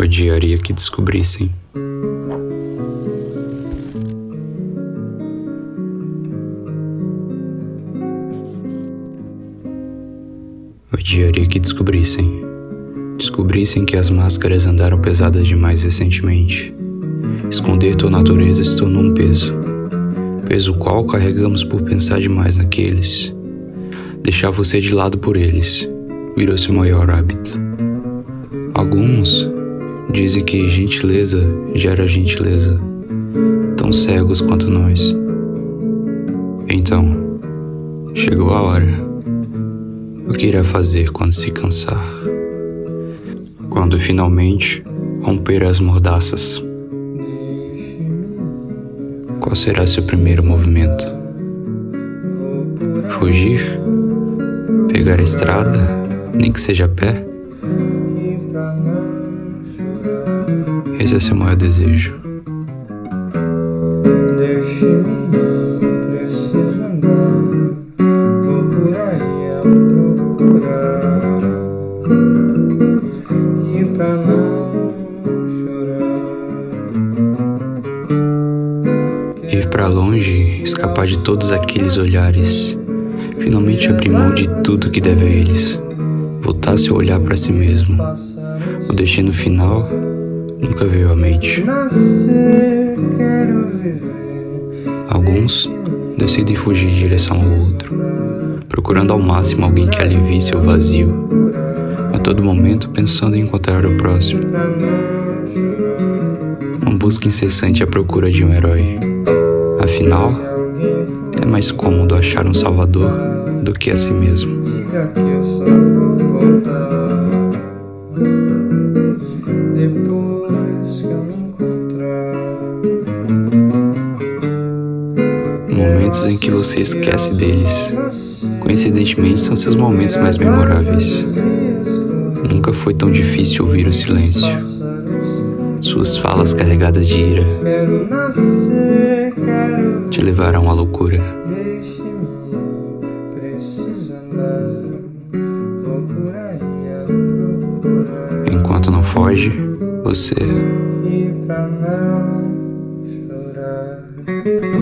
Odiaria que descobrissem. Odiaria que descobrissem. Descobrissem que as máscaras andaram pesadas demais recentemente. Esconder tua natureza se tornou um peso. Peso qual carregamos por pensar demais naqueles. Deixar você de lado por eles virou seu maior hábito. Alguns dizem que gentileza gera gentileza, tão cegos quanto nós. Então, chegou a hora. O que irá fazer quando se cansar? Quando finalmente romper as mordaças? Qual será seu primeiro movimento? Fugir? Pegar a estrada, nem que seja a pé? Esse é seu maior desejo. Deixe-me ir, preciso andar. Vou por aí a procurar. E pra não chorar. Ir para longe, escapar de todos aqueles olhares. Finalmente abrir mão de tudo que deve a eles. Voltar seu olhar para si mesmo. O destino final nunca veio à mente. Alguns decidem fugir em direção ao outro, procurando ao máximo alguém que alivie seu vazio, a todo momento pensando em encontrar o próximo. Uma busca incessante à procura de um herói. Afinal, é mais cômodo achar um salvador do que a si mesmo. Depois que eu me encontrar. Momentos em que você esquece deles. Coincidentemente, são seus momentos mais memoráveis. Nunca foi tão difícil ouvir o silêncio. Suas falas carregadas de ira te levarão à loucura. Deixe-me, preciso andar. Foge, você E pra não chorar.